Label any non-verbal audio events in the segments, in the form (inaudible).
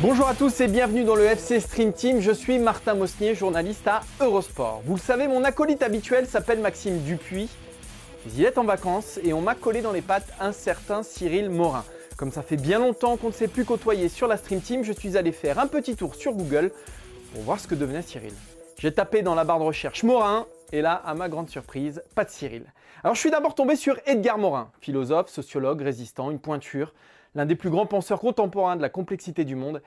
Bonjour à tous et bienvenue dans le FC Stream Team. Je suis Martin Mosnier, journaliste à Eurosport. Vous le savez, mon acolyte habituel s'appelle Maxime Dupuis. Il est en vacances et on m'a collé dans les pattes un certain Cyril Morin. Comme ça fait bien longtemps qu'on ne s'est plus côtoyer sur la Stream Team, je suis allé faire un petit tour sur Google pour voir ce que devenait Cyril. J'ai tapé dans la barre de recherche Morin et là, à ma grande surprise, pas de Cyril. Alors je suis d'abord tombé sur Edgar Morin, philosophe, sociologue, résistant, une pointure, l'un des plus grands penseurs contemporains de la complexité du monde.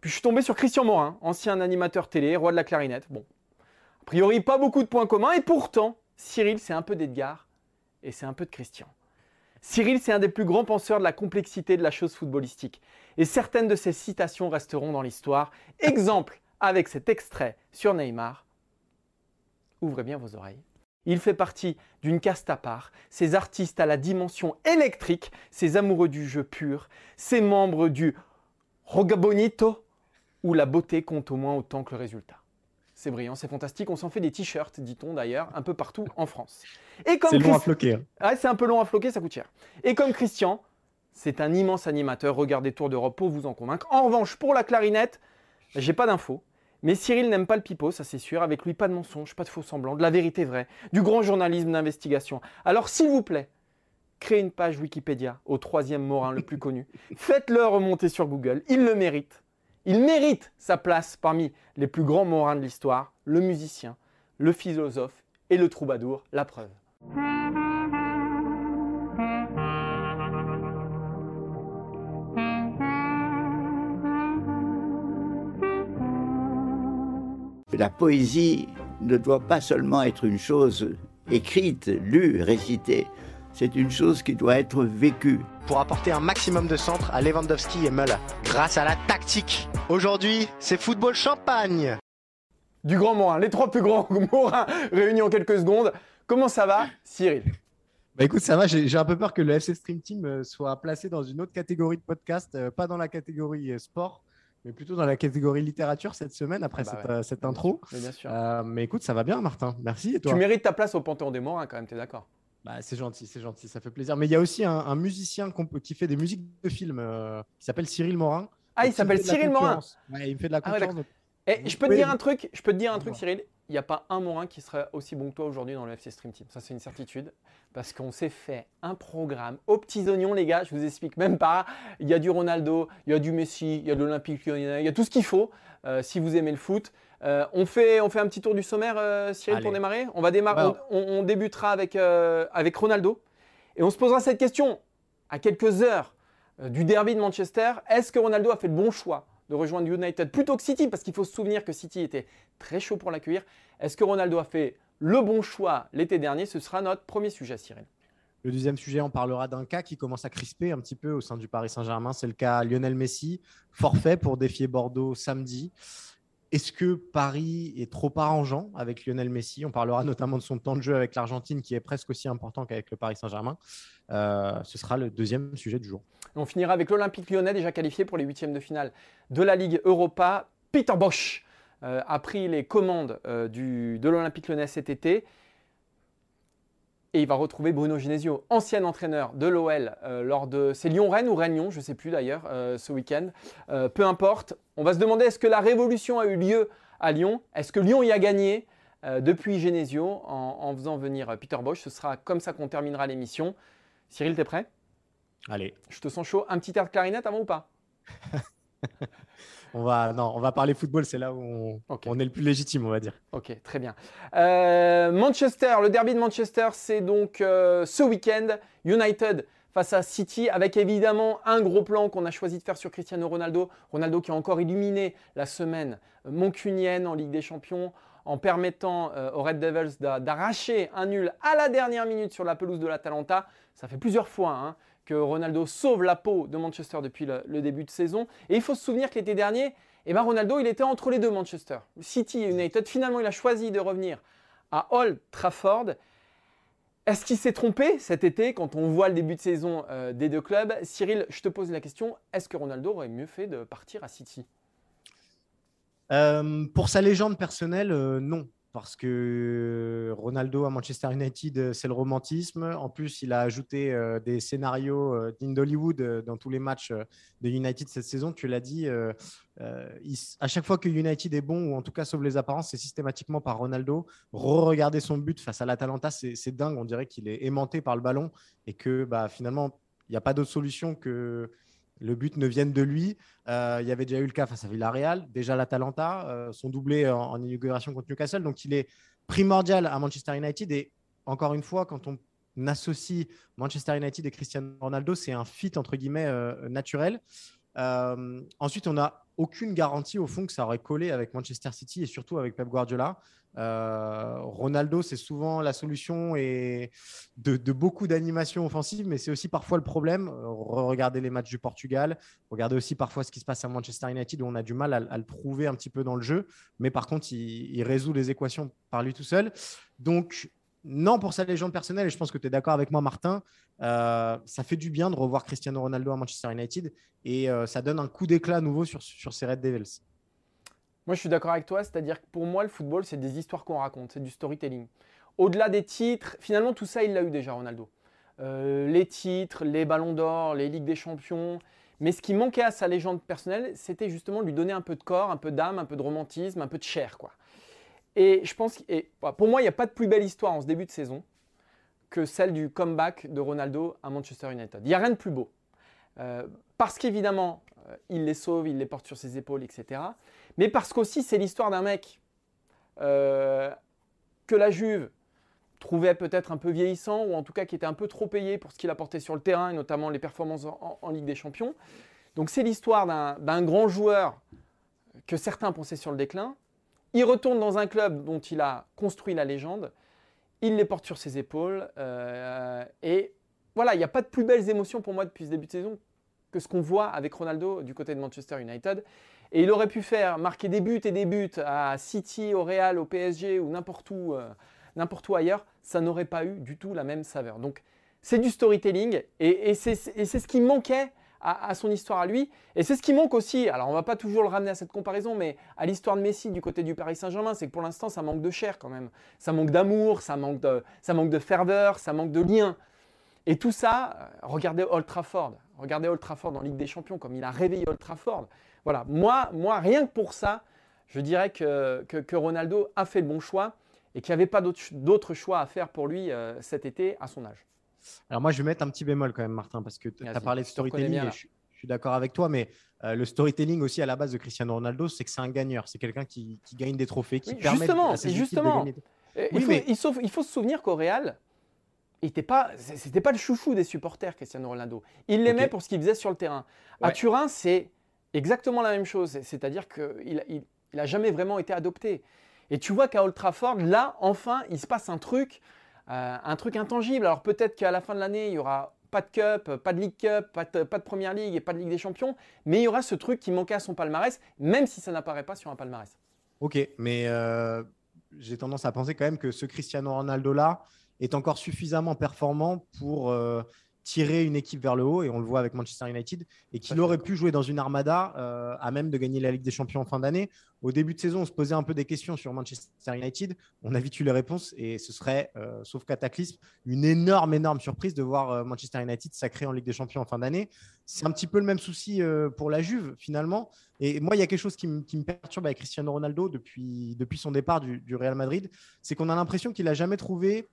Puis je suis tombé sur Christian Morin, ancien animateur télé, roi de la clarinette. Bon, a priori pas beaucoup de points communs et pourtant, Cyril c'est un peu d'Edgar et c'est un peu de Christian. Cyril, c'est un des plus grands penseurs de la complexité de la chose footballistique. Et certaines de ses citations resteront dans l'histoire. Exemple avec cet extrait sur Neymar. Ouvrez bien vos oreilles. Il fait partie d'une caste à part, ces artistes à la dimension électrique, ces amoureux du jeu pur, ces membres du Rogabonito, où la beauté compte au moins autant que le résultat. C'est brillant, c'est fantastique. On s'en fait des t-shirts, dit-on d'ailleurs, un peu partout en France. C'est long à floquer. Hein. C'est un peu long à floquer, ça coûte cher. Et comme Christian, c'est un immense animateur. Regardez Tour d'Europe pour vous en convaincre. En revanche, pour la clarinette, j'ai pas d'infos. Mais Cyril n'aime pas le pipeau, ça c'est sûr. Avec lui, pas de mensonge, pas de faux semblant, de la vérité vraie, du grand journalisme d'investigation. Alors s'il vous plaît, créez une page Wikipédia au troisième Morin le plus (laughs) connu. Faites-le remonter sur Google, il le mérite. Il mérite sa place parmi les plus grands morins de l'histoire, le musicien, le philosophe et le troubadour, la preuve. La poésie ne doit pas seulement être une chose écrite, lue, récitée, c'est une chose qui doit être vécue. Pour apporter un maximum de centre à Lewandowski et Müller, grâce à la tactique. Aujourd'hui, c'est football champagne. Du grand Morin, les trois plus grands (laughs) Morins réunis en quelques secondes. Comment ça va, Cyril? Bah écoute, ça va, j'ai un peu peur que le FC Stream Team euh, soit placé dans une autre catégorie de podcast, euh, pas dans la catégorie euh, sport, mais plutôt dans la catégorie littérature cette semaine après ah bah cette, intro. Mais, bien sûr. mais écoute, ça va bien, Martin. Merci. Et toi? Tu mérites ta place au Panthéon des Morins, quand même, tu es d'accord? Bah, c'est gentil, c'est gentil, ça fait plaisir. Mais il y a aussi un, musicien qui fait des musiques de films euh, qui s'appelle Cyril Morin. Ah, il s'appelle Cyril Morin. il me fait de la ah concurrence. Et je peux te dire un truc, je peux te dire un truc, Cyril. Il n'y a pas un Morin qui serait aussi bon que toi aujourd'hui dans le FC Stream Team. Ça, c'est une certitude. Parce qu'on s'est fait un programme aux petits oignons, les gars. Je vous explique même pas. Il y a du Ronaldo, il y a du Messi, il y a de l'Olympique Lyonnais, il y a tout ce qu'il faut euh, si vous aimez le foot. Euh, on, fait, on fait un petit tour du sommaire, euh, Cyril, pour démarrer. On, va démarrer on, débutera avec, avec Ronaldo. Et on se posera cette question à quelques heures du derby de Manchester. Est-ce que Ronaldo a fait le bon choix de rejoindre United plutôt que City Parce qu'il faut se souvenir que City était très chaud pour l'accueillir. Est-ce que Ronaldo a fait le bon choix l'été dernier? Ce sera notre premier sujet, Cyril. Le deuxième sujet, on parlera d'un cas qui commence à crisper un petit peu au sein du Paris Saint-Germain. C'est le cas Lionel Messi, forfait pour défier Bordeaux samedi. Est-ce que Paris est trop arrangeant avec Lionel Messi? On parlera notamment de son temps de jeu avec l'Argentine qui est presque aussi important qu'avec le Paris Saint-Germain. Euh, ce sera le deuxième sujet du jour. On finira avec l'Olympique lyonnais déjà qualifié pour les huitièmes de finale de la Ligue Europa. Peter Bosch euh, a pris les commandes euh, de l'Olympique lyonnais cet été. Et il va retrouver Bruno Genesio, ancien entraîneur de l'OL lors de. C'est Lyon-Rennes ou Rennes-Lyon, je ne sais plus d'ailleurs, ce week-end. Peu importe. On va se demander est-ce que la révolution a eu lieu à Lyon? Est-ce que Lyon y a gagné? Depuis Genesio en, faisant venir Peter Bosch Ce sera comme ça qu'on terminera l'émission. Cyril, t'es prêt? Allez. Je te sens chaud. Un petit air de clarinette avant ou pas? (laughs) On va, non, on va parler football, c'est là où on, est le plus légitime, on va dire. Ok, très bien. Euh, Manchester, le derby de Manchester, c'est donc euh, ce week-end. United face à City, avec évidemment un gros plan qu'on a choisi de faire sur Cristiano Ronaldo. Ronaldo qui a encore illuminé la semaine moncunienne en Ligue des Champions en permettant euh, aux Red Devils d'arracher un nul à la dernière minute sur la pelouse de l'Atalanta. Ça fait plusieurs fois hein, que Ronaldo sauve la peau de Manchester depuis le, début de saison. Et il faut se souvenir que l'été dernier, eh ben Ronaldo, il était entre les deux Manchester, City United. Finalement, il a choisi de revenir à Old Trafford. Est-ce qu'il s'est trompé cet été quand on voit le début de saison euh, des deux clubs? Cyril, je te pose la question, est-ce que Ronaldo aurait mieux fait de partir à City? Euh, Pour sa légende personnelle, euh, non. parce que Ronaldo à Manchester United, c'est le romantisme. En plus, il a ajouté des scénarios d'Hollywood dans tous les matchs de United cette saison. Tu l'as dit, à chaque fois que United est bon, ou en tout cas sauve les apparences, c'est systématiquement par Ronaldo. Re-regarder son but face à l'Atalanta, c'est dingue. On dirait qu'il est aimanté par le ballon et que bah, finalement, il n'y a pas d'autre solution que le but ne vienne de lui. Euh, il y avait déjà eu le cas face à Villarreal, déjà l'Atalanta, euh, son doublé en, inauguration contre Newcastle. Donc il est primordial à Manchester United. Et encore une fois, quand on associe Manchester United et Cristiano Ronaldo, c'est un fit entre guillemets euh, naturel. ensuite, on n'a aucune garantie au fond que ça aurait collé avec Manchester City et surtout avec Pep Guardiola. Euh, Ronaldo, c'est souvent la solution et de, beaucoup d'animations offensives, mais c'est aussi parfois le problème. Regardez les matchs du Portugal, regardez aussi parfois ce qui se passe à Manchester United où on a du mal à, le prouver un petit peu dans le jeu, mais par contre, il, résout les équations par lui tout seul. Donc, non pour sa légende personnelle, et je pense que tu es d'accord avec moi, Martin, euh, ça fait du bien de revoir Cristiano Ronaldo à Manchester United et ça donne un coup d'éclat nouveau sur, sur ces Red Devils. Moi, je suis d'accord avec toi, c'est-à-dire que pour moi, le football, c'est des histoires qu'on raconte, c'est du storytelling. Au-delà des titres, finalement, tout ça, il l'a eu déjà, Ronaldo. Euh, les titres, les ballons d'or, les Ligues des Champions. Mais ce qui manquait à sa légende personnelle, c'était justement lui donner un peu de corps, un peu d'âme, un peu de romantisme, un peu de chair. Quoi. Et je pense, et pour moi, il n'y a pas de plus belle histoire en ce début de saison que celle du comeback de Ronaldo à Manchester United. Il n'y a rien de plus beau. Euh, parce qu'évidemment, euh, il les sauve, il les porte sur ses épaules, etc mais parce qu'aussi c'est l'histoire d'un mec euh, que la Juve trouvait peut-être un peu vieillissant, ou en tout cas qui était un peu trop payé pour ce qu'il apportait sur le terrain, et notamment les performances en, Ligue des Champions. Donc c'est l'histoire d'un grand joueur que certains pensaient sur le déclin. Il retourne dans un club dont il a construit la légende, il les porte sur ses épaules, euh, et voilà, il n'y a pas de plus belles émotions pour moi depuis ce début de saison que ce qu'on voit avec Ronaldo du côté de Manchester United. Et il aurait pu faire marquer des buts et des buts à City, au Real, au PSG ou n'importe où, euh, n'importe où ailleurs, ça n'aurait pas eu du tout la même saveur. Donc c'est du storytelling et, c'est ce qui manquait à, son histoire à lui. Et c'est ce qui manque aussi, alors on va pas toujours le ramener à cette comparaison, mais à l'histoire de Messi du côté du Paris Saint-Germain, c'est que pour l'instant ça manque de chair quand même. Ça manque d'amour, ça, manque de, ça manque de ferveur, ça manque de lien. Et tout ça, euh, regardez Old Trafford. Regardez Old Trafford en Ligue des Champions, comme il a réveillé Old Trafford. Voilà, moi, moi rien que pour ça, je dirais que, que, Ronaldo a fait le bon choix et qu'il n'y avait pas d'autre choix à faire pour lui euh, cet été à son âge. Alors moi, je vais mettre un petit bémol quand même, Martin, parce que tu as parlé de storytelling et je, suis d'accord avec toi, mais euh, le storytelling aussi à la base de Cristiano Ronaldo, c'est que c'est un gagneur, c'est quelqu'un qui, qui, gagne des trophées, qui permet justement, à ses justement. de gagner. Il, faut, il, faut, il faut se souvenir qu'au Real, c'était pas, pas le chouchou des supporters, Cristiano Ronaldo. Il l'aimait pour ce qu'il faisait sur le terrain. À Turin, c'est exactement la même chose. C'est-à-dire qu'il il, il a jamais vraiment été adopté. Et tu vois qu'à Old Trafford, là, enfin, il se passe un truc, euh, un truc intangible. Alors peut-être qu'à la fin de l'année, il y aura pas de Cup, pas de League Cup, pas de, Première Ligue et pas de Ligue des Champions, mais il y aura ce truc qui manquait à son palmarès, même si ça n'apparaît pas sur un palmarès. Ok, mais euh, j'ai tendance à penser quand même que ce Cristiano Ronaldo-là est encore suffisamment performant pour euh, tirer une équipe vers le haut, et on le voit avec Manchester United, et qu'il aurait pu jouer dans une armada euh, à même de gagner la Ligue des Champions en fin d'année. Au début de saison, on se posait un peu des questions sur Manchester United. On a vite eu les réponses, et ce serait, euh, sauf cataclysme, une énorme, énorme surprise de voir euh, Manchester United sacré en Ligue des Champions en fin d'année. C'est un petit peu le même souci pour la Juve, finalement. Et moi, il y a quelque chose qui, me perturbe avec Cristiano Ronaldo depuis, depuis son départ du, du Real Madrid, c'est qu'on a l'impression qu'il n'a jamais trouvé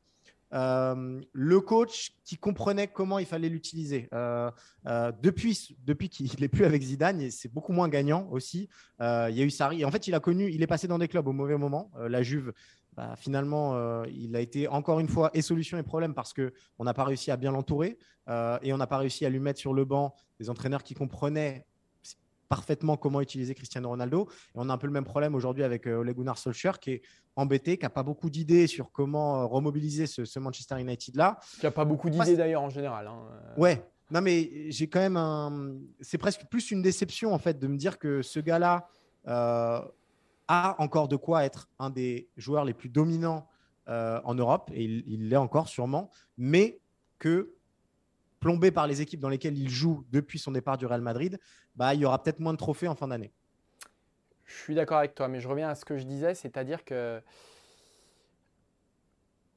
euh, le coach qui comprenait comment il fallait l'utiliser. Euh, euh, depuis depuis qu'il n'est plus avec Zidane, c'est beaucoup moins gagnant aussi. il y. En fait, il a connu, il est passé dans des clubs au mauvais moment. la Juve, bah, finalement, il a été encore une fois et solution et problème parce qu'on n'a pas réussi à bien l'entourer et on n'a pas réussi à lui mettre sur le banc des entraîneurs qui comprenaient parfaitement comment utiliser Cristiano Ronaldo. Et on a un peu le même problème aujourd'hui avec euh, Ole Gunnar Solskjaer qui est embêté, qui n'a pas beaucoup d'idées sur comment euh, remobiliser ce, Manchester United-là. Qui n'a pas beaucoup d'idées d'ailleurs en général. Hein. Ouais, non mais j'ai quand même un... C'est presque plus une déception en fait de me dire que ce gars-là euh, a encore de quoi être un des joueurs les plus dominants en Europe, et il l'est encore sûrement, mais que plombé par les équipes dans lesquelles il joue depuis son départ du Real Madrid, bah, il y aura peut-être moins de trophées en fin d'année. Je suis d'accord avec toi, mais je reviens à ce que je disais, c'est-à-dire que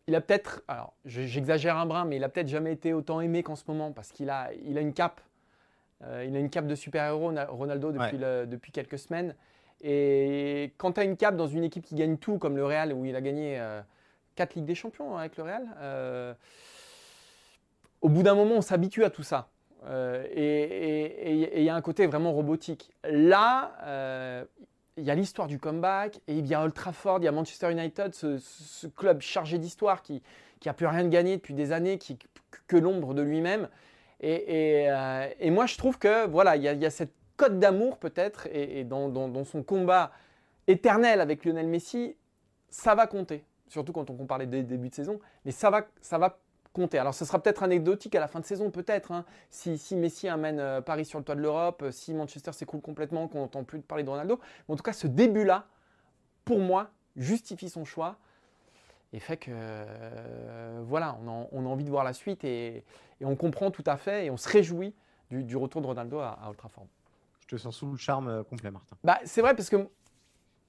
il a peut-être, alors j'exagère un brin, mais il a peut-être jamais été autant aimé qu'en ce moment parce qu'il a, il a une cape. Euh, il a une cape de super-héros, Ronaldo, depuis, depuis quelques semaines. Et quand tu as une cape dans une équipe qui gagne tout, comme le Real, où il a gagné 4 Ligues des Champions hein, avec le Real, au bout d'un moment, on s'habitue à tout ça. Euh, et il y a un côté vraiment robotique. Là, euh, il y a l'histoire du comeback, et il y a Old Trafford, il y a Manchester United, ce, club chargé d'histoire qui n'a plus rien de gagné depuis des années, qui que l'ombre de lui-même. Euh, et, moi, je trouve que voilà, il y, a cette cote d'amour peut-être, et, dans, son combat éternel avec Lionel Messi, ça va compter. Surtout quand on compare les débuts de saison, mais ça va, ça va compter. Alors ce sera peut-être anecdotique à la fin de saison, peut-être. Hein. Si, Messi amène euh, Paris sur le toit de l'Europe, euh, si Manchester s'écroule complètement, qu'on n'entend plus parler de Ronaldo. Mais en tout cas, ce début-là, pour moi, justifie son choix et fait que euh, voilà, on a, envie de voir la suite et, on comprend tout à fait et on se réjouit du, retour de Ronaldo à, à Old Trafford. Je te sens sous le charme complet, Martin. Bah, c'est vrai parce que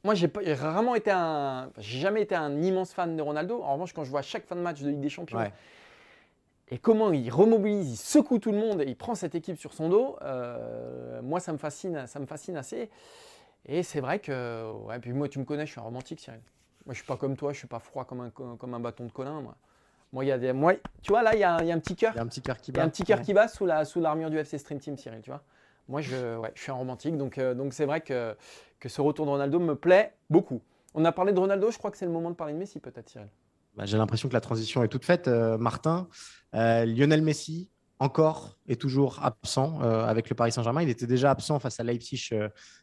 moi, j'ai rarement été un, j'ai jamais été un immense fan de Ronaldo. En revanche, quand je vois chaque fin de match de Ligue des Champions, et comment il remobilise, il secoue tout le monde et il prend cette équipe sur son dos, euh, moi ça me fascine, ça me fascine assez. Et c'est vrai que, ouais, puis moi tu me connais, je suis un romantique, Cyril. Moi je suis pas comme toi, je suis pas froid comme un, comme un bâton de colin. Moi, moi, y a des, moi tu vois là, il y, a, un petit cœur. Il y a un petit cœur qui bat. Il y a un petit cœur qui bat sous la sous l'armure du FC Stream Team, Cyril, tu vois. Moi je, ouais, je suis un romantique, donc euh, donc c'est vrai que que ce retour de Ronaldo me plaît beaucoup. On a parlé de Ronaldo, je crois que c'est le moment de parler de Messi peut-être, Cyril. Bah, j'ai l'impression que la transition est toute faite. Euh, Martin, euh, Lionel Messi, encore et toujours absent euh, avec le Paris Saint-Germain. Il était déjà absent face à Leipzig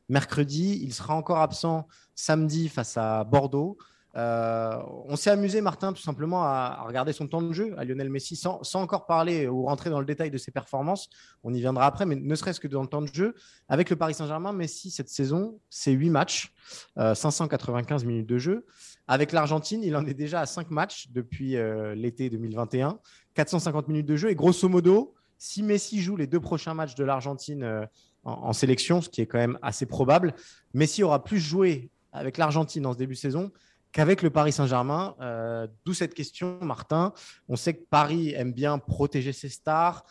mercredi. Il sera encore absent samedi face à Bordeaux. On s'est amusé, Martin, tout simplement à, regarder son temps de jeu à Lionel Messi sans, encore parler ou rentrer dans le détail de ses performances. On y viendra après, mais ne serait-ce que dans le temps de jeu. Avec le Paris Saint-Germain, Messi, cette saison, c'est 8 matchs, 595 minutes de jeu. Avec l'Argentine, il en est déjà à 5 matchs depuis euh, l'été 2021, 450 minutes de jeu. Et grosso modo, si Messi joue les deux prochains matchs de l'Argentine euh, en, sélection, ce qui est quand même assez probable, Messi aura plus joué avec l'Argentine en ce début de saison qu'avec le Paris Saint-Germain. Euh, d'où cette question, Martin. On sait que Paris aime bien protéger ses stars,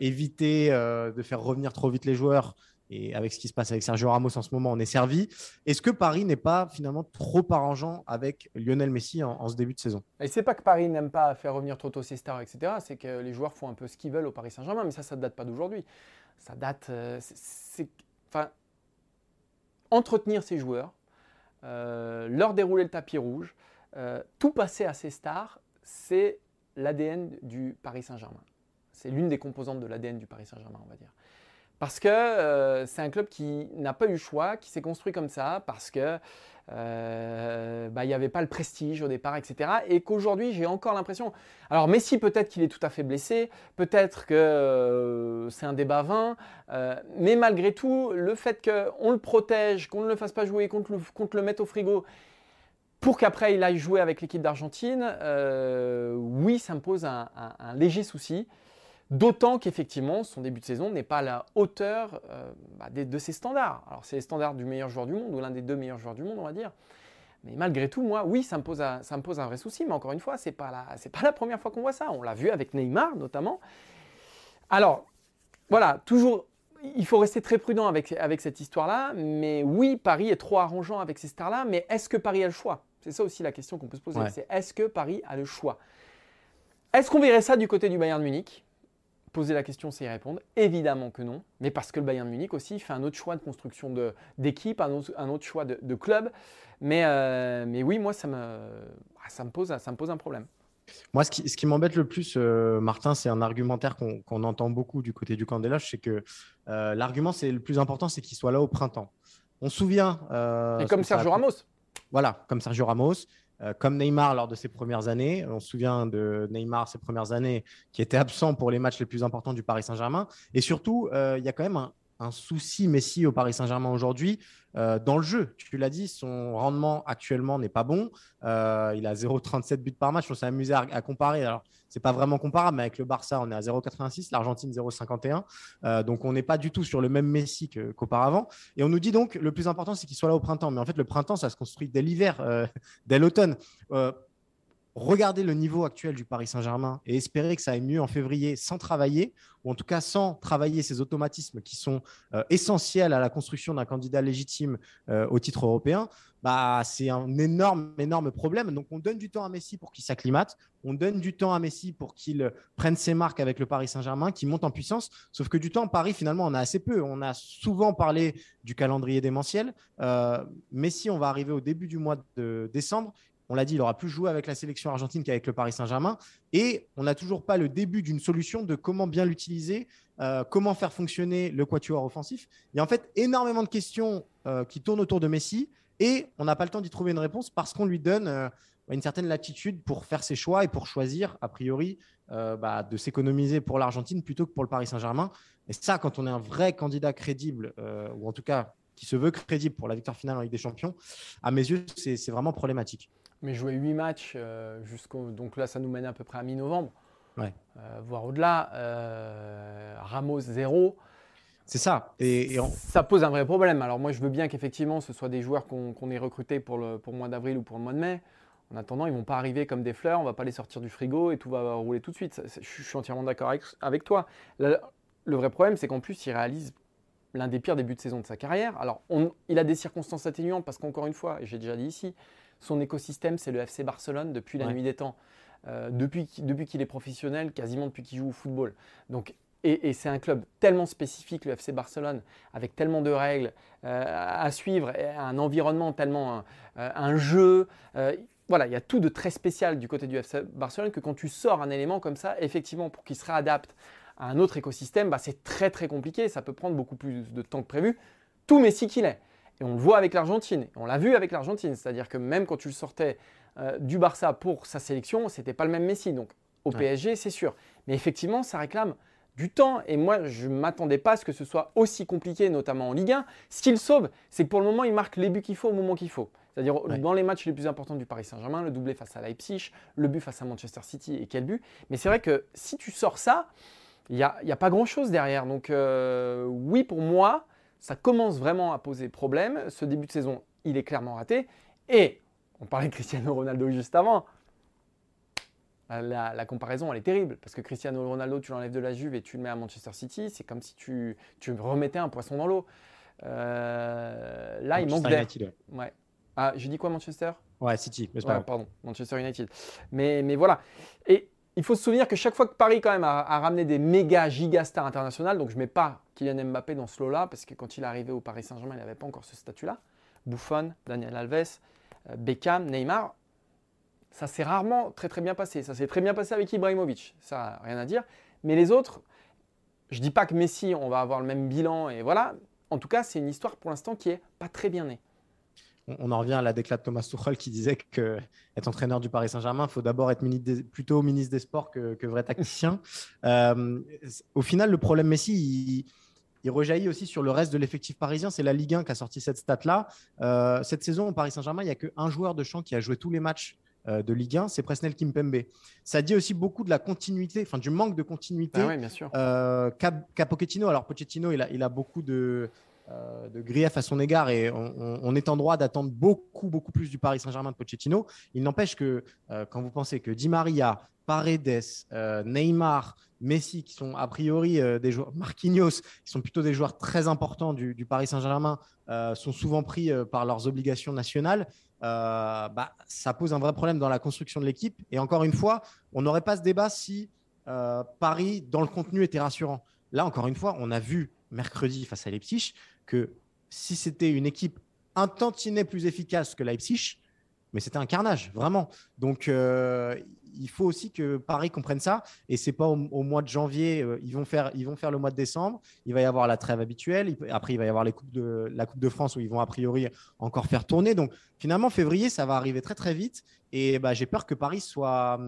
éviter de faire revenir trop vite les joueurs et avec ce qui se passe avec Sergio Ramos en ce moment, on est servi. Est-ce que Paris n'est pas finalement trop arrangeant avec Lionel Messi en, ce début de saison? Et c'est pas que Paris n'aime pas faire revenir trop tôt ses stars, etc. C'est que les joueurs font un peu ce qu'ils veulent au Paris Saint-Germain, mais ça, ça ne date pas d'aujourd'hui. Ça date. Euh, c'est, enfin, entretenir ces joueurs, euh, leur dérouler le tapis rouge, euh, tout passer à ses stars, c'est l'ADN du Paris Saint-Germain. C'est l'une des composantes de l'ADN du Paris Saint-Germain, on va dire. Parce que euh, c'est un club qui n'a pas eu choix, qui s'est construit comme ça, parce que euh, bah, il n'y avait pas le prestige au départ, etc. Et qu'aujourd'hui, j'ai encore l'impression. Alors, Messi, peut-être qu'il est tout à fait blessé, peut-être que euh, c'est un débat vain, mais malgré tout, le fait qu'on le protège, qu'on ne le fasse pas jouer, qu'on le, mette au frigo, pour qu'après il aille jouer avec l'équipe d'Argentine, oui, ça me pose un léger souci. D'autant qu'effectivement, son début de saison n'est pas à la hauteur euh, bah, de, ses standards. Alors, c'est les standards du meilleur joueur du monde, ou l'un des deux meilleurs joueurs du monde, on va dire. Mais malgré tout, moi, oui, ça me pose, un, ça me pose un vrai souci. Mais encore une fois, ce n'est pas, la, pas la première fois qu'on voit ça. On l'a vu avec Neymar, notamment. Alors, voilà, toujours, il faut rester très prudent avec, avec cette histoire-là. Mais oui, Paris est trop arrangeant avec ces stars-là. Mais est-ce que Paris a le choix? C'est ça aussi la question qu'on peut se poser. C'est est-ce que Paris a le choix? Est-ce qu'on verrait ça du côté du Bayern Munich? Poser la question, c'est y répondre. Évidemment que non, mais parce que le Bayern Munich aussi fait un autre choix de construction d'équipe, un, un, autre choix de, club. Mais, euh, mais oui, moi, ça me, ah, ça me, pose, ça me pose un problème. Moi, ce qui, ce qui m'embête le plus, euh, Martin, c'est un argumentaire qu'on entend beaucoup du côté du camp des c'est que euh, l'argument, c'est le plus important, c'est qu'il soit là au printemps. On se souvient. Et comme Sergio Ramos. Voilà, comme Sergio Ramos. Euh, comme Neymar lors de ses premières années. On se souvient de Neymar ses premières années qui était absent pour les matchs les plus importants du Paris Saint-Germain. Et surtout, euh, il y a quand même un, un souci Messi au Paris Saint-Germain aujourd'hui euh, dans le jeu. Tu l'as dit, son rendement actuellement n'est pas bon. Euh, il a 0,37 buts par match. On s'est amusé à, comparer. Alors, c'est pas vraiment comparable, mais avec le Barça, on est à 0,86, l'Argentine 0,51. Euh, donc, on n'est pas du tout sur le même Messi qu'auparavant. Et on nous dit donc le plus important, c'est qu'il soit là au printemps. Mais en fait, le printemps, ça se construit dès l'hiver, dès l'automne regarder le niveau actuel du Paris Saint-Germain et espérer que ça aille mieux en février sans travailler, ou en tout cas sans travailler ces automatismes qui sont euh, essentiels à la construction d'un candidat légitime euh, au titre européen, bah, c'est un énorme, énorme problème. Donc on donne du temps à Messi pour qu'il s'acclimate, on donne du temps à Messi pour qu'il prenne ses marques avec le Paris Saint-Germain, qui monte en puissance. Sauf que du temps, Paris, finalement, on a assez peu. On a souvent parlé du calendrier démentiel. Euh, Messi, on va arriver au début du mois de décembre on l'a dit, il aura plus joué avec la sélection argentine qu'avec le Paris Saint-Germain. Et on n'a toujours pas le début d'une solution de comment bien l'utiliser, euh, comment faire fonctionner le quatuor offensif. Il y a en fait énormément de questions euh, qui tournent autour de Messi et on n'a pas le temps d'y trouver une réponse parce qu'on lui donne euh, une certaine latitude pour faire ses choix et pour choisir, a priori, bah, de s'économiser pour l'Argentine plutôt que pour le Paris Saint-Germain. Et ça, quand on est un vrai candidat crédible, ou en tout cas qui se veut crédible pour la victoire finale en Ligue des Champions, à mes yeux, c'est vraiment problématique. Mais jouer 8 matchs, euh, jusqu'au, donc là ça nous mène à peu près à mi-novembre, euh, voire au-delà. Euh, Ramos 0. C'est ça. Et, Ça pose un vrai problème. Alors moi je veux bien qu'effectivement ce soit des joueurs qu'on, ait recrutés pour le, pour mois d'avril ou pour le mois de mai. En attendant, ils ne vont pas arriver comme des fleurs, on ne va pas les sortir du frigo et tout va rouler tout de suite. Je suis entièrement d'accord avec, toi. le vrai problème, c'est qu'en plus, il réalise l'un des pires débuts de saison de sa carrière. Alors, il a des circonstances atténuantes parce qu'encore une fois, et j'ai déjà dit ici, son écosystème, c'est le FC Barcelone depuis la nuit des temps. Euh, depuis, depuis qu'il est professionnel, quasiment depuis qu'il joue au football. Donc, et, c'est un club tellement spécifique, le FC Barcelone, avec tellement de règles euh, à suivre, un environnement tellement, euh, un jeu. voilà, il y a tout de très spécial du côté du FC Barcelone que quand tu sors un élément comme ça, effectivement, pour qu'il se réadapte à un autre écosystème, bah, c'est très très compliqué. Ça peut prendre beaucoup plus de temps que prévu. Tout Messi qu'il est. Et on le voit avec l'Argentine. On l'a vu avec l'Argentine. C'est-à-dire que même quand tu le sortais euh, du Barça pour sa sélection, ce n'était pas le même Messi. Donc au PSG, c'est sûr. Mais effectivement, ça réclame du temps. Et moi, je ne m'attendais pas à ce que ce soit aussi compliqué, notamment en Ligue 1. Ce qu'il sauve, c'est que pour le moment, il marque les buts qu'il faut au moment qu'il faut. C'est-à-dire dans les matchs les plus importants du Paris Saint-Germain, le doublé face à Leipzig, le but face à Manchester City et quel but. Mais c'est vrai que si tu sors ça, il n'y a, a, pas grand-chose derrière. Donc euh, oui, pour moi, ça commence vraiment à poser problème. Ce début de saison, il est clairement raté. Et on parlait de Cristiano Ronaldo juste avant. La, comparaison, elle est terrible. Parce que Cristiano Ronaldo, tu l'enlèves de la Juve et tu le mets à Manchester City, c'est comme si tu, tu, remettais un poisson dans l'eau. Euh, là, il manque d'air. Ouais. Ah, j'ai dit quoi, Manchester? Ouais, City. Mais pardon, Manchester United. Mais, mais voilà. Et il faut se souvenir que chaque fois que Paris quand a, ramené des méga gigastars internationales, donc je ne mets pas Kylian Mbappé dans ce lot-là, parce que quand il est arrivé au Paris Saint-Germain, il n'avait pas encore ce statut-là. Buffon, Daniel Alves, euh, Beckham, Neymar, ça s'est rarement très très bien passé. Ça s'est très bien passé avec Ibrahimovic, ça rien à dire. Mais les autres, je ne dis pas que Messi, on va avoir le même bilan, et voilà. En tout cas, c'est une histoire pour l'instant qui est pas très bien née on en revient à la déclat de Thomas Tuchel qui disait que être entraîneur du Paris Saint-Germain, il faut d'abord être plutôt ministre des Sports que, vrai tacticien. (laughs) Euh, au final, le problème Messi, il, rejaillit aussi sur le reste de l'effectif parisien. C'est la Ligue 1 qui a sorti cette stat-là. Euh, cette saison, au Paris Saint-Germain, il n'y a qu'un joueur de champ qui a joué tous les matchs euh, de Ligue 1, c'est Presnel Kimpembe. Ça dit aussi beaucoup de la continuité, enfin du manque de continuité ah oui, bien sûr. qu'a Pochettino. Alors Pochettino, il a, il a beaucoup de, de grief à son égard et on, est en droit d'attendre beaucoup, beaucoup plus du Paris Saint-Germain de Pochettino. Il n'empêche que euh, quand vous pensez que Di Maria, Paredes, euh, Neymar, Messi, qui sont a priori des joueurs, Marquinhos, qui sont plutôt des joueurs très importants du, Paris Saint-Germain, sont souvent pris par leurs obligations nationales, bah, ça pose un vrai problème dans la construction de l'équipe. Et encore une fois, on n'aurait pas ce débat si Paris, dans le contenu, était rassurant. Là, encore une fois, on a vu mercredi face à Leipzig que si c'était une équipe un tantinet plus efficace que Leipzig, mais c'était un carnage, vraiment. Donc, euh, il faut aussi que Paris comprenne ça. Et c'est pas au, mois de janvier, euh, ils, vont faire, ils vont faire le mois de décembre. Il va y avoir la trêve habituelle. après, il va y avoir les coupes de, la Coupe de France où ils vont a priori encore faire tourner. Donc, finalement, février, ça va arriver très, très vite. Et bah, j'ai peur que Paris soit.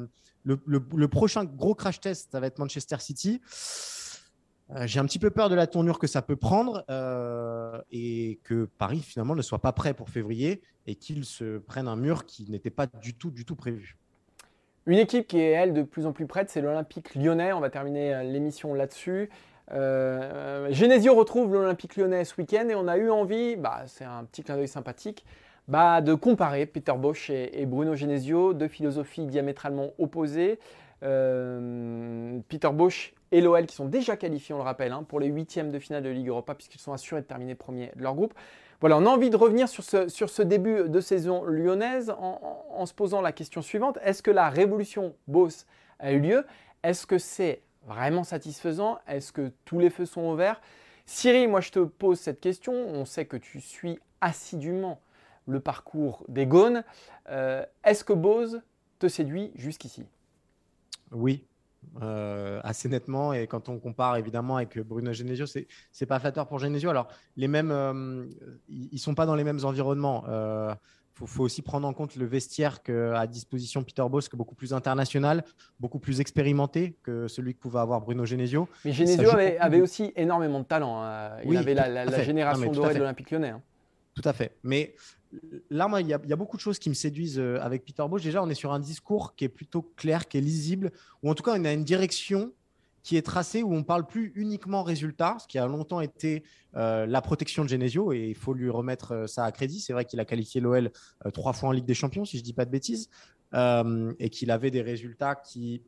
Le, le, prochain gros crash test, ça va être Manchester City. Euh, j'ai un petit peu peur de la tournure que ça peut prendre euh, et que Paris finalement ne soit pas prêt pour février et qu'il se prenne un mur qui n'était pas du tout, du tout prévu. Une équipe qui est, elle, de plus en plus prête, c'est l'Olympique lyonnais. On va terminer euh, l'émission là-dessus. Genesio retrouve l'Olympique lyonnais ce week-end et on a eu envie, bah, c'est un petit clin d'œil sympathique, bah, de comparer Peter Bosch et, Bruno Genesio, deux philosophies diamétralement opposées. Peter Bosch et l'OL qui sont déjà qualifiés, on le rappelle, hein, pour les huitièmes de finale de Ligue Europa, puisqu'ils sont assurés de terminer premier de leur groupe. Voilà, on a envie de revenir sur ce, sur ce début de saison lyonnaise en, se posant la question suivante. Est-ce que la révolution Boss a eu lieu? Est-ce que c'est vraiment satisfaisant? Est-ce que tous les feux sont ouverts Cyril, moi je te pose cette question. On sait que tu suis assidûment le parcours des Gaunes. Euh, est-ce que Bose te séduit jusqu'ici? Oui, euh, assez nettement. Et quand on compare évidemment avec Bruno Genesio, c'est n'est pas flatteur pour Genesio. Alors, les mêmes, euh, ils ne sont pas dans les mêmes environnements. Il faut, aussi prendre en compte le vestiaire qu'a disposition Peter Bosz, qui est beaucoup plus international, beaucoup plus expérimenté que celui que pouvait avoir Bruno Genesio. Mais Genesio avait, aussi énormément de talent. Hein. Il avait la, génération dorée de l'Olympique lyonnais. Hein. Tout à fait. Mais là, il y, a, beaucoup de choses qui me séduisent euh, avec Peter Bosch. Déjà, on est sur un discours qui est plutôt clair, qui est lisible, ou en tout cas, on a une direction qui est tracée où on parle plus uniquement résultat, ce qui a longtemps été euh, la protection de Genesio, et il faut lui remettre euh, ça à crédit. C'est vrai qu'il a qualifié l'OL trois fois en Ligue des Champions, si je dis pas de bêtises, et qu'il avait des résultats qui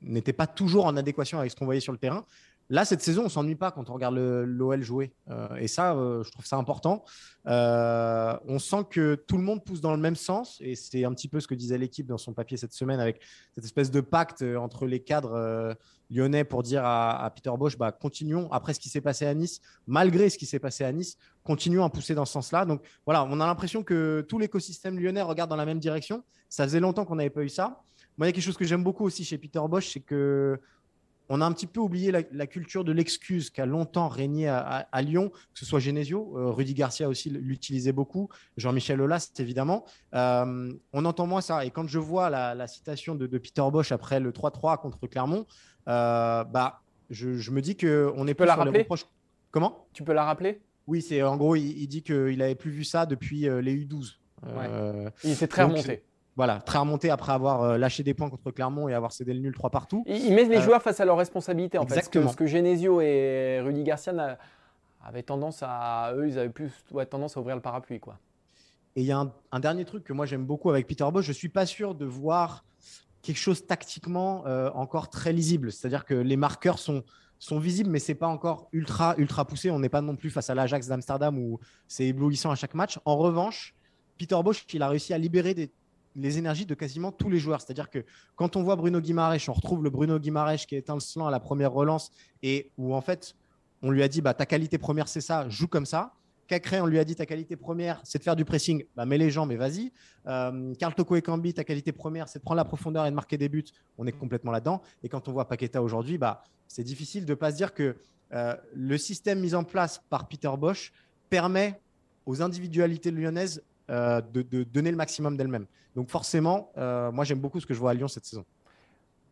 n'étaient pas toujours en adéquation avec ce qu'on voyait sur le terrain. Là, cette saison, on s'ennuie pas quand on regarde l'OL jouer. Euh, et ça, euh, je trouve ça important. Euh, on sent que tout le monde pousse dans le même sens. Et c'est un petit peu ce que disait l'équipe dans son papier cette semaine avec cette espèce de pacte entre les cadres lyonnais pour dire à, Peter Bosch, bah, continuons après ce qui s'est passé à Nice, malgré ce qui s'est passé à Nice, continuons à pousser dans ce sens-là. Donc voilà, on a l'impression que tout l'écosystème lyonnais regarde dans la même direction. Ça faisait longtemps qu'on n'avait pas eu ça. Moi, il y a quelque chose que j'aime beaucoup aussi chez Peter Bosch, c'est que on a un petit peu oublié la, culture de l'excuse qui a longtemps régné à, Lyon, que ce soit Genesio, euh, Rudy Garcia aussi l'utilisait beaucoup, Jean-Michel Aulas évidemment. Euh, on entend moins ça. Et quand je vois la, citation de, Peter Bosch après le 3-3 contre Clermont, euh, bah, je, me dis qu'on est pas la rappeler? Comment? Tu peux la rappeler? Oui, c'est en gros, il, dit qu'il n'avait plus vu ça depuis les U12. Il s'est très remonté voilà, très remonté après avoir euh, lâché des points contre Clermont et avoir cédé le nul 3 partout. Il, met les euh, joueurs face à leurs responsabilités en exactement. fait. Parce que, Genesio et Rudy Garcia avaient tendance à. Eux, ils avaient plus tendance à ouvrir le parapluie. Quoi. Et il y a un, dernier truc que moi j'aime beaucoup avec Peter Bosch, je ne suis pas sûr de voir quelque chose tactiquement euh, encore très lisible. C'est-à-dire que les marqueurs sont, sont visibles, mais ce n'est pas encore ultra, ultra poussé. On n'est pas non plus face à l'Ajax d'Amsterdam où c'est éblouissant à chaque match. En revanche, Peter Bosch, il a réussi à libérer des les énergies de quasiment tous les joueurs. C'est-à-dire que quand on voit Bruno Guimaraes, on retrouve le Bruno Guimaraes qui est étincelant à la première relance et où en fait on lui a dit bah, ta qualité première c'est ça, joue comme ça. Cacré, on lui a dit ta qualité première c'est de faire du pressing, bah, mets les jambes et vas-y. Euh, Carl Toko et Cambi, ta qualité première c'est de prendre la profondeur et de marquer des buts. On est complètement là-dedans. Et quand on voit Paqueta aujourd'hui, bah, c'est difficile de ne pas se dire que euh, le système mis en place par Peter Bosch permet aux individualités lyonnaises euh, de, donner le maximum d'elle-même. Donc forcément, euh, moi j'aime beaucoup ce que je vois à Lyon cette saison.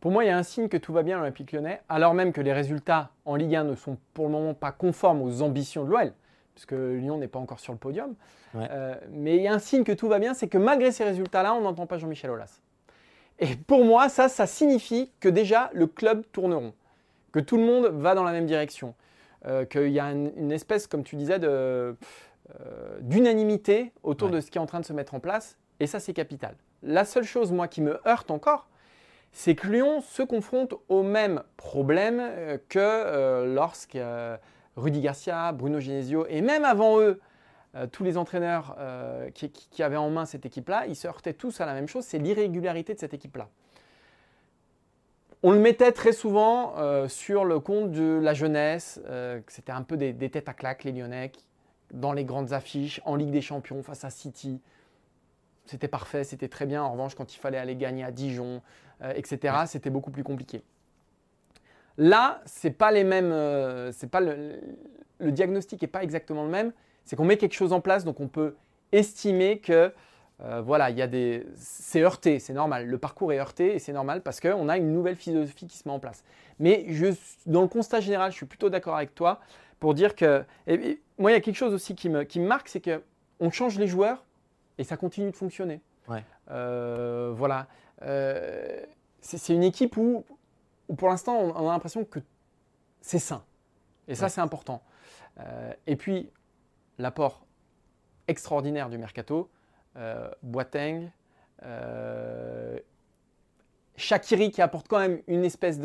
Pour moi, il y a un signe que tout va bien à l'Olympique lyonnais, alors même que les résultats en Ligue 1 ne sont pour le moment pas conformes aux ambitions de l'OL, puisque Lyon n'est pas encore sur le podium. Euh, mais il y a un signe que tout va bien, c'est que malgré ces résultats-là, on n'entend pas Jean-Michel Aulas. Et pour moi, ça, ça signifie que déjà le club tourneront, que tout le monde va dans la même direction, qu'il y a une, espèce, comme tu disais, de d'unanimité autour de ce qui est en train de se mettre en place, et ça c'est capital. La seule chose, moi, qui me heurte encore, c'est que Lyon se confronte au même problème euh, que euh, lorsque Rudy Garcia, Bruno Genesio, et même avant eux, tous les entraîneurs qui, avaient en main cette équipe-là, ils se heurtaient tous à la même chose, c'est l'irrégularité de cette équipe-là. On le mettait très souvent sur le compte de la jeunesse, que c'était un peu des, des, têtes à claque, les Lyonnais, dans les grandes affiches, en Ligue des Champions face à City. C'était parfait, c'était très bien. En revanche, quand il fallait aller gagner à Dijon, euh, etc., c'était beaucoup plus compliqué. Là, c'est pas les mêmes, euh, c'est pas le, diagnostic n'est pas exactement le même. C'est qu'on met quelque chose en place, donc on peut estimer que euh, voilà, il y a des, c'est heurté, c'est normal. Le parcours est heurté et c'est normal parce qu'on a une nouvelle philosophie qui se met en place. Mais je, dans le constat général, je suis plutôt d'accord avec toi pour dire que. Moi, il y a quelque chose aussi qui me, qui me marque, c'est qu'on change les joueurs et ça continue de fonctionner. Euh, voilà. Euh, c'est une équipe où, pour l'instant, on, a l'impression que c'est sain. Et ça, c'est important. Euh, et puis, l'apport extraordinaire du mercato. Boateng, Shakiri qui apporte quand même une espèce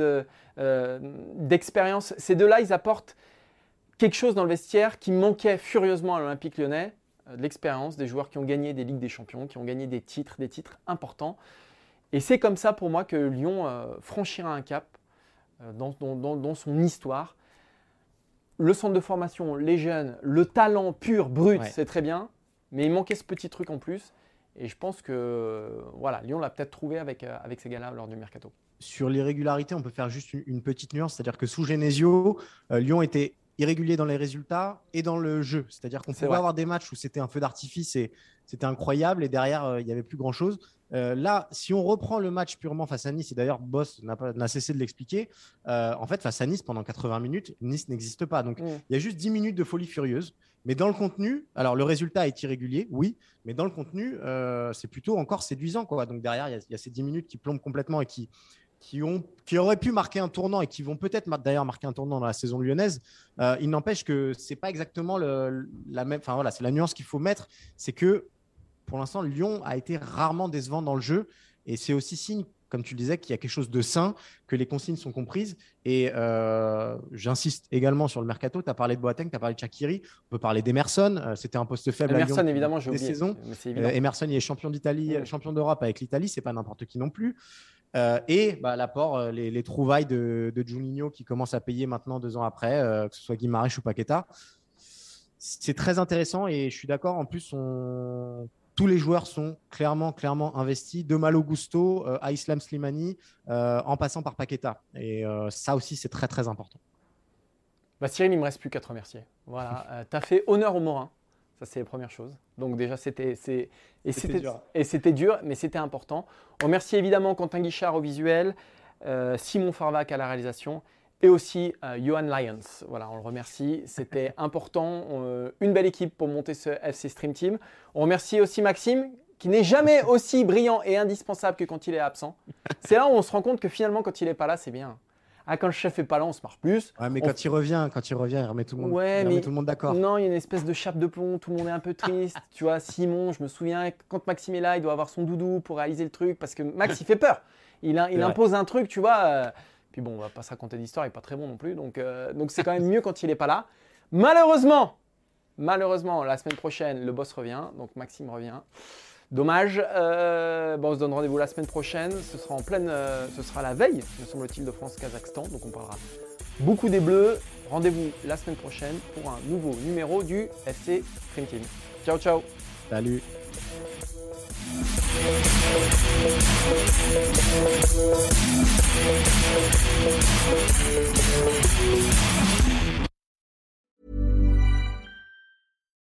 d'expérience. Ces deux-là, ils apportent quelque chose dans le vestiaire qui manquait furieusement à l'Olympique lyonnais, de l'expérience, des joueurs qui ont gagné des Ligues des Champions, qui ont gagné des titres, des titres importants. Et c'est comme ça pour moi que Lyon franchira un cap dans, dans, son histoire le centre de formation, les jeunes, le talent pur, brut, c'est très bien. Mais il manquait ce petit truc en plus. Et je pense que voilà, Lyon l'a peut-être trouvé avec, euh, avec ces gars-là lors du mercato. Sur l'irrégularité, on peut faire juste une, petite nuance, c'est-à-dire que sous Genesio, euh, Lyon était irrégulier dans les résultats et dans le jeu. C'est-à-dire qu'on pouvait avoir des matchs où c'était un feu d'artifice et c'était incroyable et derrière, euh, il n'y avait plus grand-chose. Euh, là, si on reprend le match purement face à Nice, et d'ailleurs Boss n'a cessé de l'expliquer, euh, en fait, face à Nice, pendant 80 minutes, Nice n'existe pas. Donc, mm. il y a juste 10 minutes de folie furieuse. Mais dans le contenu, alors le résultat est irrégulier, oui, mais dans le contenu, c'est plutôt encore séduisant. Quoi. Donc derrière, il y, a ces 10 minutes qui plombent complètement et qui, qui, ont, qui auraient pu marquer un tournant et qui vont peut-être d'ailleurs marquer un tournant dans la saison lyonnaise. il n'empêche que c'est pas exactement le, la même. Enfin voilà, c'est la nuance qu'il faut mettre, c'est que pour l'instant, Lyon a été rarement décevant dans le jeu. Et c'est aussi signe, comme tu le disais, qu'il y a quelque chose de sain, que les consignes sont comprises. Et euh, j'insiste également sur le mercato. Tu as parlé de Boateng, tu as parlé de Chakiri. On peut parler d'Emerson. Euh, c'était un poste faible Emerson, à Lyon évidemment, des saisons. Euh, Emerson, il est champion d'Italie, champion d'Europe avec l'Italie. C'est pas n'importe qui non plus. Et bah, l'apport, les, trouvailles de, de, Juninho qui commence à payer maintenant deux ans après, que ce soit Guimaraes ou Paqueta. C'est très intéressant et je suis d'accord. En plus, tous les joueurs sont clairement, clairement investis, de Malo Gusto euh, à Islam Slimani, euh, en passant par Paqueta. Et euh, ça aussi, c'est très, très important. Bah, Cyril, il ne me reste plus qu'à te remercier. Voilà, tu as fait honneur au Morin. Ça, c'est la première chose. Donc, déjà, c'était. Et c'était dur. Et c'était dur, mais c'était important. On remercie évidemment Quentin Guichard au visuel, Simon Farvac à la réalisation et aussi euh, Johan Lyons. Voilà, on le remercie. C'était (laughs) important. Euh, une belle équipe pour monter ce FC Stream Team. On remercie aussi Maxime, qui n'est jamais (laughs) aussi brillant et indispensable que quand il est absent. C'est là où on se rend compte que finalement, quand il n'est pas là, c'est bien. Ah, quand le chef est pas là, on se marre plus. Ouais, mais quand il revient, quand il revient, il remet tout le monde, ouais, mais... tout le monde d'accord. Non, il y a une espèce de chape de plomb, tout le monde est un peu triste. (laughs) tu vois, Simon, je me souviens, quand Maxime est là, il doit avoir son doudou pour réaliser le truc parce que Max, il fait peur. Il, il impose un truc, tu vois. Euh, puis bon, on va pas se raconter d'histoire, il n'est pas très bon non plus. Donc euh, donc c'est quand même mieux quand il n'est pas là. Malheureusement, malheureusement, la semaine prochaine, le boss revient. Donc Maxime revient. Dommage. Euh, bon, on se donne rendez-vous la semaine prochaine. Ce sera en pleine, euh, ce sera la veille, me semble-t-il, de France-Kazakhstan. Donc on parlera beaucoup des Bleus. Rendez-vous la semaine prochaine pour un nouveau numéro du FC Team. Ciao, ciao. Salut.